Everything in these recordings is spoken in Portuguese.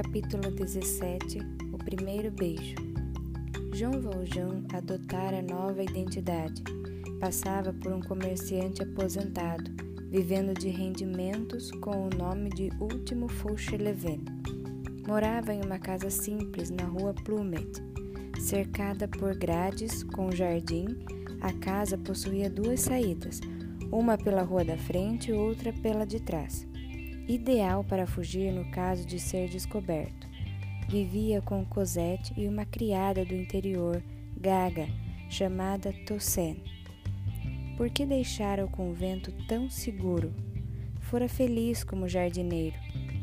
Capítulo 17 O primeiro beijo. João Valjean adotara nova identidade. Passava por um comerciante aposentado, vivendo de rendimentos com o nome de Último Fauchelevent. Morava em uma casa simples na rua Plumet. Cercada por grades com jardim, a casa possuía duas saídas, uma pela rua da frente e outra pela de trás ideal para fugir no caso de ser descoberto. Vivia com Cosette e uma criada do interior, Gaga, chamada Toussaint. Por que deixara o convento tão seguro? Fora feliz como jardineiro,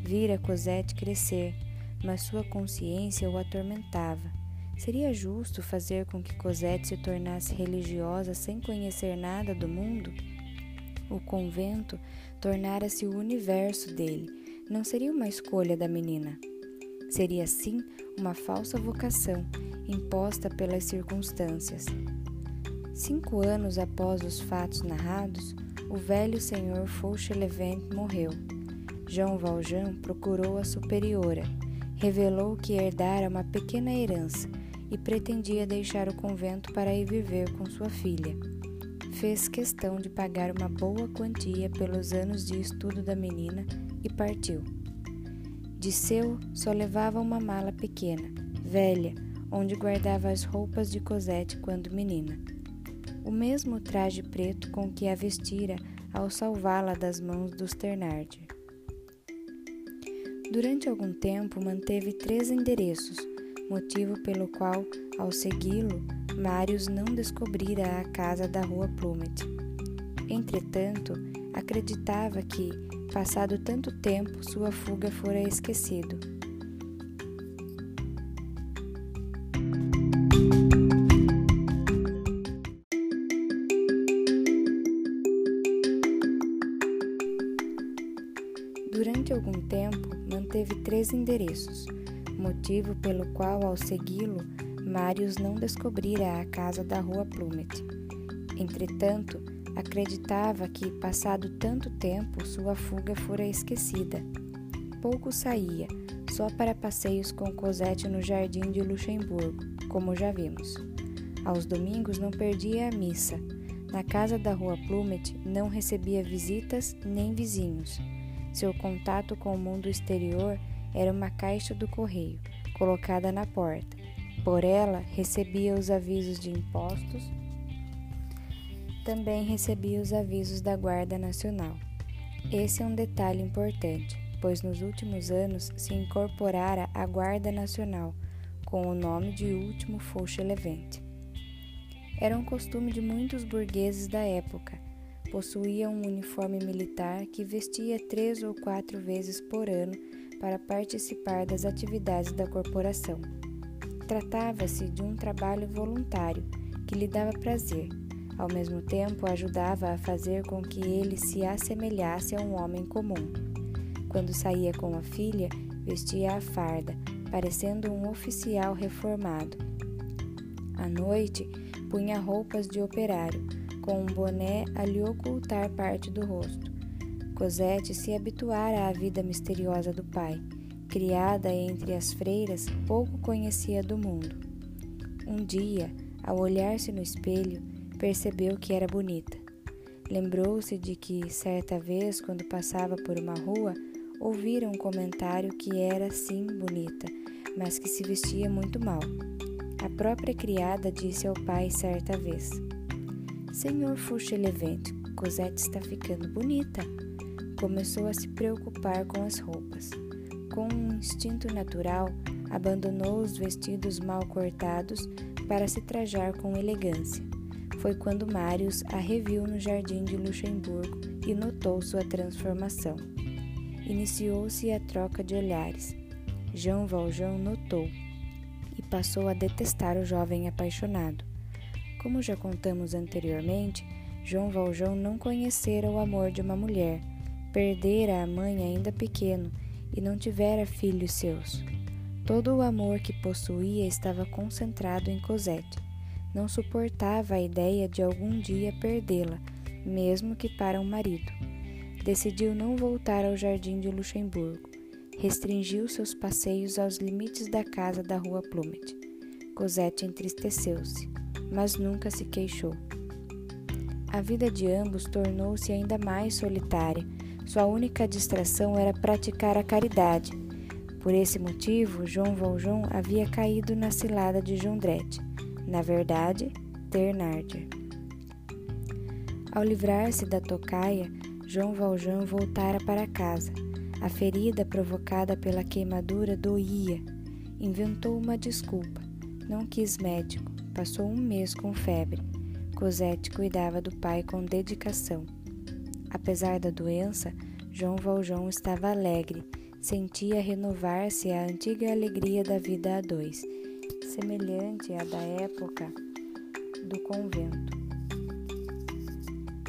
vira Cosette crescer, mas sua consciência o atormentava. Seria justo fazer com que Cosette se tornasse religiosa sem conhecer nada do mundo? O convento tornara-se o universo dele. Não seria uma escolha da menina. Seria, sim, uma falsa vocação imposta pelas circunstâncias. Cinco anos após os fatos narrados, o velho senhor Fauchelevent morreu. João Valjean procurou a superiora, revelou que herdara uma pequena herança e pretendia deixar o convento para ir viver com sua filha fez questão de pagar uma boa quantia pelos anos de estudo da menina e partiu. De seu, só levava uma mala pequena, velha, onde guardava as roupas de Cosette quando menina. O mesmo traje preto com que a vestira ao salvá-la das mãos dos Ternardi. Durante algum tempo manteve três endereços, motivo pelo qual, ao segui-lo, Marius não descobrira a casa da rua Plumet. Entretanto, acreditava que, passado tanto tempo, sua fuga fora esquecido. Durante algum tempo, manteve três endereços, motivo pelo qual, ao segui-lo, Marius não descobrira a casa da rua Plumet. Entretanto, acreditava que, passado tanto tempo, sua fuga fora esquecida. Pouco saía, só para passeios com Cosette no jardim de Luxemburgo, como já vimos. Aos domingos não perdia a missa. Na casa da rua Plumet não recebia visitas nem vizinhos. Seu contato com o mundo exterior era uma caixa do correio, colocada na porta por ela, recebia os avisos de impostos, também recebia os avisos da Guarda Nacional. Esse é um detalhe importante, pois nos últimos anos se incorporara a Guarda Nacional com o nome de Último Fauchelevent. Era um costume de muitos burgueses da época. Possuía um uniforme militar que vestia três ou quatro vezes por ano para participar das atividades da corporação. Tratava-se de um trabalho voluntário que lhe dava prazer, ao mesmo tempo ajudava a fazer com que ele se assemelhasse a um homem comum. Quando saía com a filha, vestia a farda, parecendo um oficial reformado. À noite, punha roupas de operário, com um boné a lhe ocultar parte do rosto. Cosette se habituara à vida misteriosa do pai criada entre as freiras, pouco conhecia do mundo. Um dia, ao olhar-se no espelho, percebeu que era bonita. Lembrou-se de que, certa vez, quando passava por uma rua, ouvira um comentário que era sim bonita, mas que se vestia muito mal. A própria criada disse ao pai certa vez: Senhor Fauchelevent, Cosette está ficando bonita. Começou a se preocupar com as roupas com um instinto natural, abandonou os vestidos mal cortados para se trajar com elegância. Foi quando Marius a reviu no jardim de Luxemburgo e notou sua transformação. Iniciou-se a troca de olhares. Jean Valjean notou e passou a detestar o jovem apaixonado. Como já contamos anteriormente, João Valjean não conhecera o amor de uma mulher, perdera a mãe ainda pequeno e não tivera filhos seus. Todo o amor que possuía estava concentrado em Cosette. Não suportava a ideia de algum dia perdê-la, mesmo que para um marido. Decidiu não voltar ao jardim de Luxemburgo. restringiu seus passeios aos limites da casa da rua Plumet. Cosette entristeceu-se, mas nunca se queixou. A vida de ambos tornou-se ainda mais solitária. Sua única distração era praticar a caridade. Por esse motivo, João Valjean havia caído na cilada de Jondrette. Na verdade, Thénardier. Ao livrar-se da tocaia, João Valjean voltara para casa. A ferida provocada pela queimadura doía. Inventou uma desculpa. Não quis médico. Passou um mês com febre. Cosette cuidava do pai com dedicação. Apesar da doença, João Valjean estava alegre, sentia renovar-se a antiga alegria da vida a dois, semelhante à da época do convento.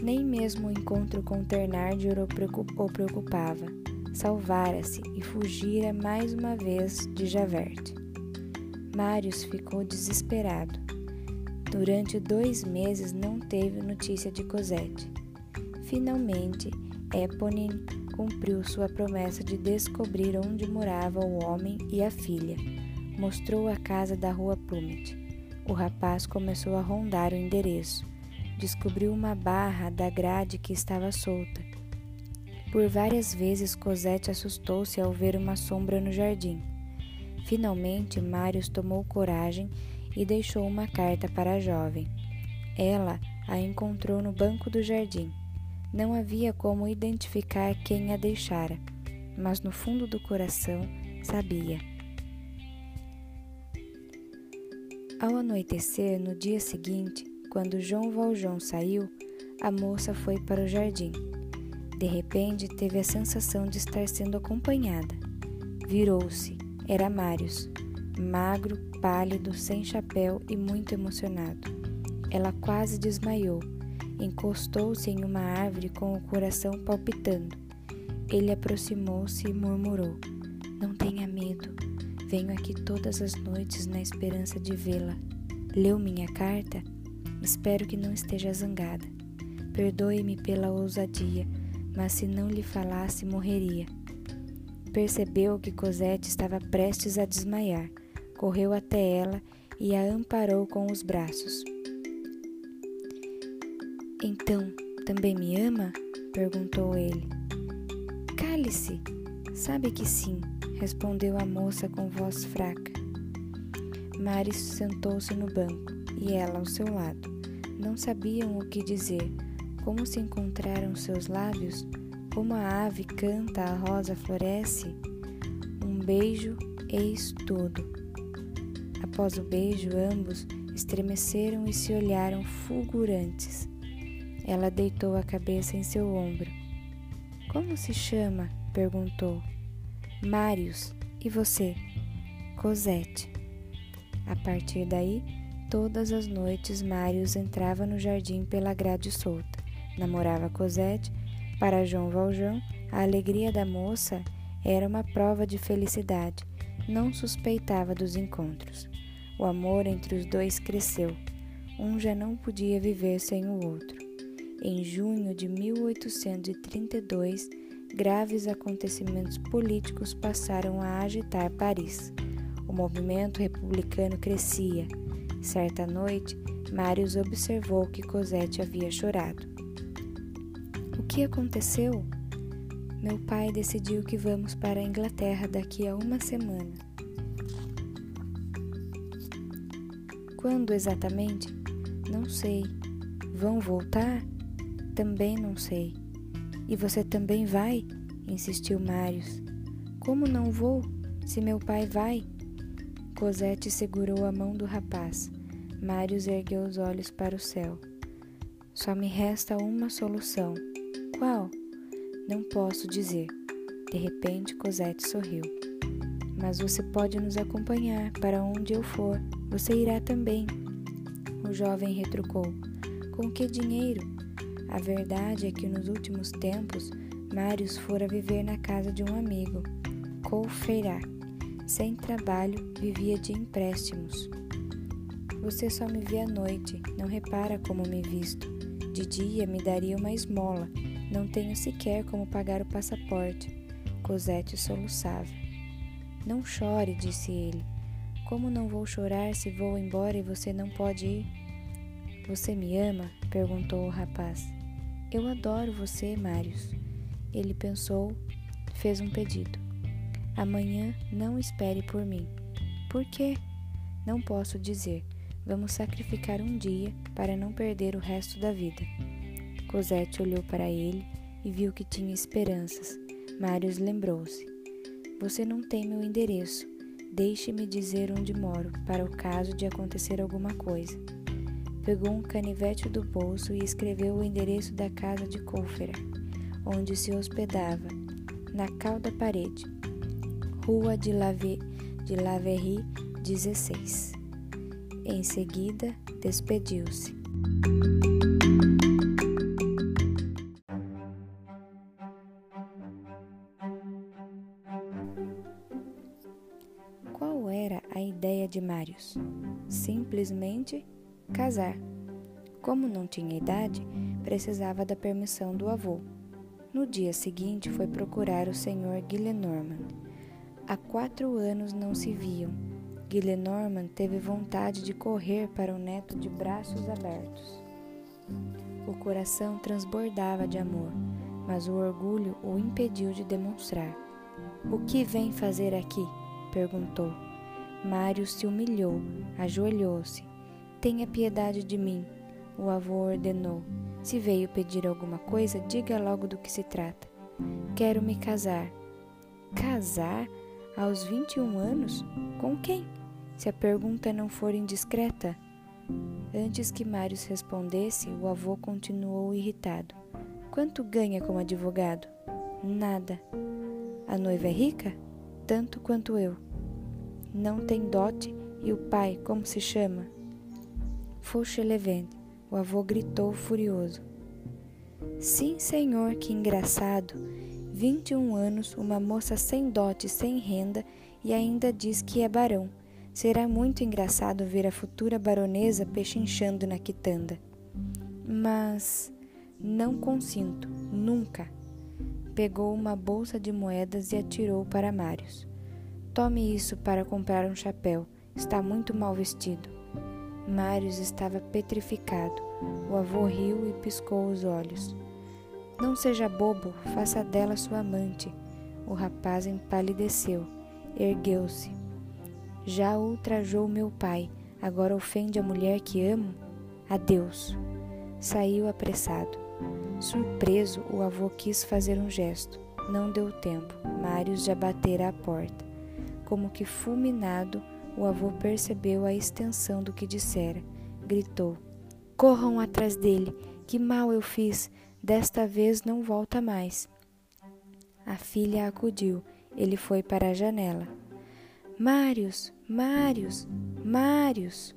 Nem mesmo o encontro com Ternardi o preocupava. Salvara-se e fugira mais uma vez de Javert. Marius ficou desesperado. Durante dois meses não teve notícia de Cosette. Finalmente, Éponine cumpriu sua promessa de descobrir onde morava o homem e a filha. Mostrou a casa da rua Plumet. O rapaz começou a rondar o endereço. Descobriu uma barra da grade que estava solta. Por várias vezes Cosette assustou-se ao ver uma sombra no jardim. Finalmente, Marius tomou coragem e deixou uma carta para a jovem. Ela a encontrou no banco do jardim. Não havia como identificar quem a deixara, mas no fundo do coração sabia. Ao anoitecer, no dia seguinte, quando João Valjean saiu, a moça foi para o jardim. De repente, teve a sensação de estar sendo acompanhada. Virou-se. Era Marius magro, pálido, sem chapéu e muito emocionado. Ela quase desmaiou. Encostou-se em uma árvore com o coração palpitando. Ele aproximou-se e murmurou: Não tenha medo. Venho aqui todas as noites na esperança de vê-la. Leu minha carta? Espero que não esteja zangada. Perdoe-me pela ousadia, mas se não lhe falasse, morreria. Percebeu que Cosette estava prestes a desmaiar correu até ela e a amparou com os braços. Então, também me ama? perguntou ele. Cale-se! Sabe que sim, respondeu a moça com voz fraca. Maris sentou-se no banco e ela ao seu lado. Não sabiam o que dizer. Como se encontraram seus lábios? Como a ave canta, a rosa floresce? Um beijo, eis tudo. Após o beijo, ambos estremeceram e se olharam fulgurantes. Ela deitou a cabeça em seu ombro. Como se chama? perguntou. Marius. E você? Cosette. A partir daí, todas as noites Marius entrava no jardim pela grade solta. Namorava Cosette. Para João Valjean, a alegria da moça era uma prova de felicidade. Não suspeitava dos encontros. O amor entre os dois cresceu. Um já não podia viver sem o outro. Em junho de 1832, graves acontecimentos políticos passaram a agitar Paris. O movimento republicano crescia. Certa noite, Marius observou que Cosette havia chorado. O que aconteceu? Meu pai decidiu que vamos para a Inglaterra daqui a uma semana. Quando exatamente? Não sei. Vão voltar? Também não sei. E você também vai? insistiu Marius. Como não vou, se meu pai vai? Cosette segurou a mão do rapaz. Marius ergueu os olhos para o céu. Só me resta uma solução. Qual? Não posso dizer. De repente, Cosette sorriu. Mas você pode nos acompanhar para onde eu for. Você irá também. O jovem retrucou: Com que dinheiro? A verdade é que nos últimos tempos Marius fora viver na casa de um amigo, Courfeyrac. Sem trabalho, vivia de empréstimos. Você só me vê à noite, não repara como me visto. De dia me daria uma esmola, não tenho sequer como pagar o passaporte. Cosette soluçava. Não chore, disse ele. Como não vou chorar se vou embora e você não pode ir? Você me ama? perguntou o rapaz. Eu adoro você, Marius. Ele pensou, fez um pedido. Amanhã não espere por mim. Por quê? Não posso dizer. Vamos sacrificar um dia para não perder o resto da vida. Cosette olhou para ele e viu que tinha esperanças. Marius lembrou-se. Você não tem meu endereço. Deixe-me dizer onde moro, para o caso de acontecer alguma coisa. Pegou um canivete do bolso e escreveu o endereço da casa de Coufera, onde se hospedava, na cal da parede, Rua de, Lave, de Laverry 16. Em seguida, despediu-se. Qual era a ideia de Marius? Simplesmente casar. Como não tinha idade, precisava da permissão do avô. No dia seguinte, foi procurar o senhor Gillenormand. Há quatro anos não se viam Gillenormand teve vontade de correr para o neto de braços abertos. O coração transbordava de amor, mas o orgulho o impediu de demonstrar. O que vem fazer aqui? perguntou. Mário se humilhou, ajoelhou-se. Tenha piedade de mim, o avô ordenou. Se veio pedir alguma coisa, diga logo do que se trata. Quero me casar. Casar? Aos 21 anos? Com quem? Se a pergunta não for indiscreta. Antes que Marius respondesse, o avô continuou irritado. Quanto ganha como advogado? Nada. A noiva é rica? Tanto quanto eu. Não tem dote e o pai, como se chama? Fauchelevent. O avô gritou furioso. Sim, senhor, que engraçado. 21 anos, uma moça sem dote, sem renda e ainda diz que é barão. Será muito engraçado ver a futura baronesa pechinchando na quitanda. Mas não consinto, nunca. Pegou uma bolsa de moedas e atirou para Marius. Tome isso para comprar um chapéu. Está muito mal vestido. Marius estava petrificado. O avô riu e piscou os olhos. Não seja bobo, faça dela sua amante. O rapaz empalideceu, ergueu-se. Já ultrajou meu pai, agora ofende a mulher que amo? Adeus. Saiu apressado. Surpreso, o avô quis fazer um gesto. Não deu tempo. Marius já batera à porta. Como que fulminado, o avô percebeu a extensão do que dissera. Gritou: Corram atrás dele! Que mal eu fiz! Desta vez não volta mais. A filha acudiu. Ele foi para a janela. Marius, Marius, Marius!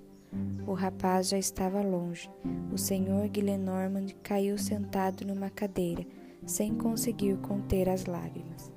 O rapaz já estava longe. O senhor Gillenormand caiu sentado numa cadeira, sem conseguir conter as lágrimas.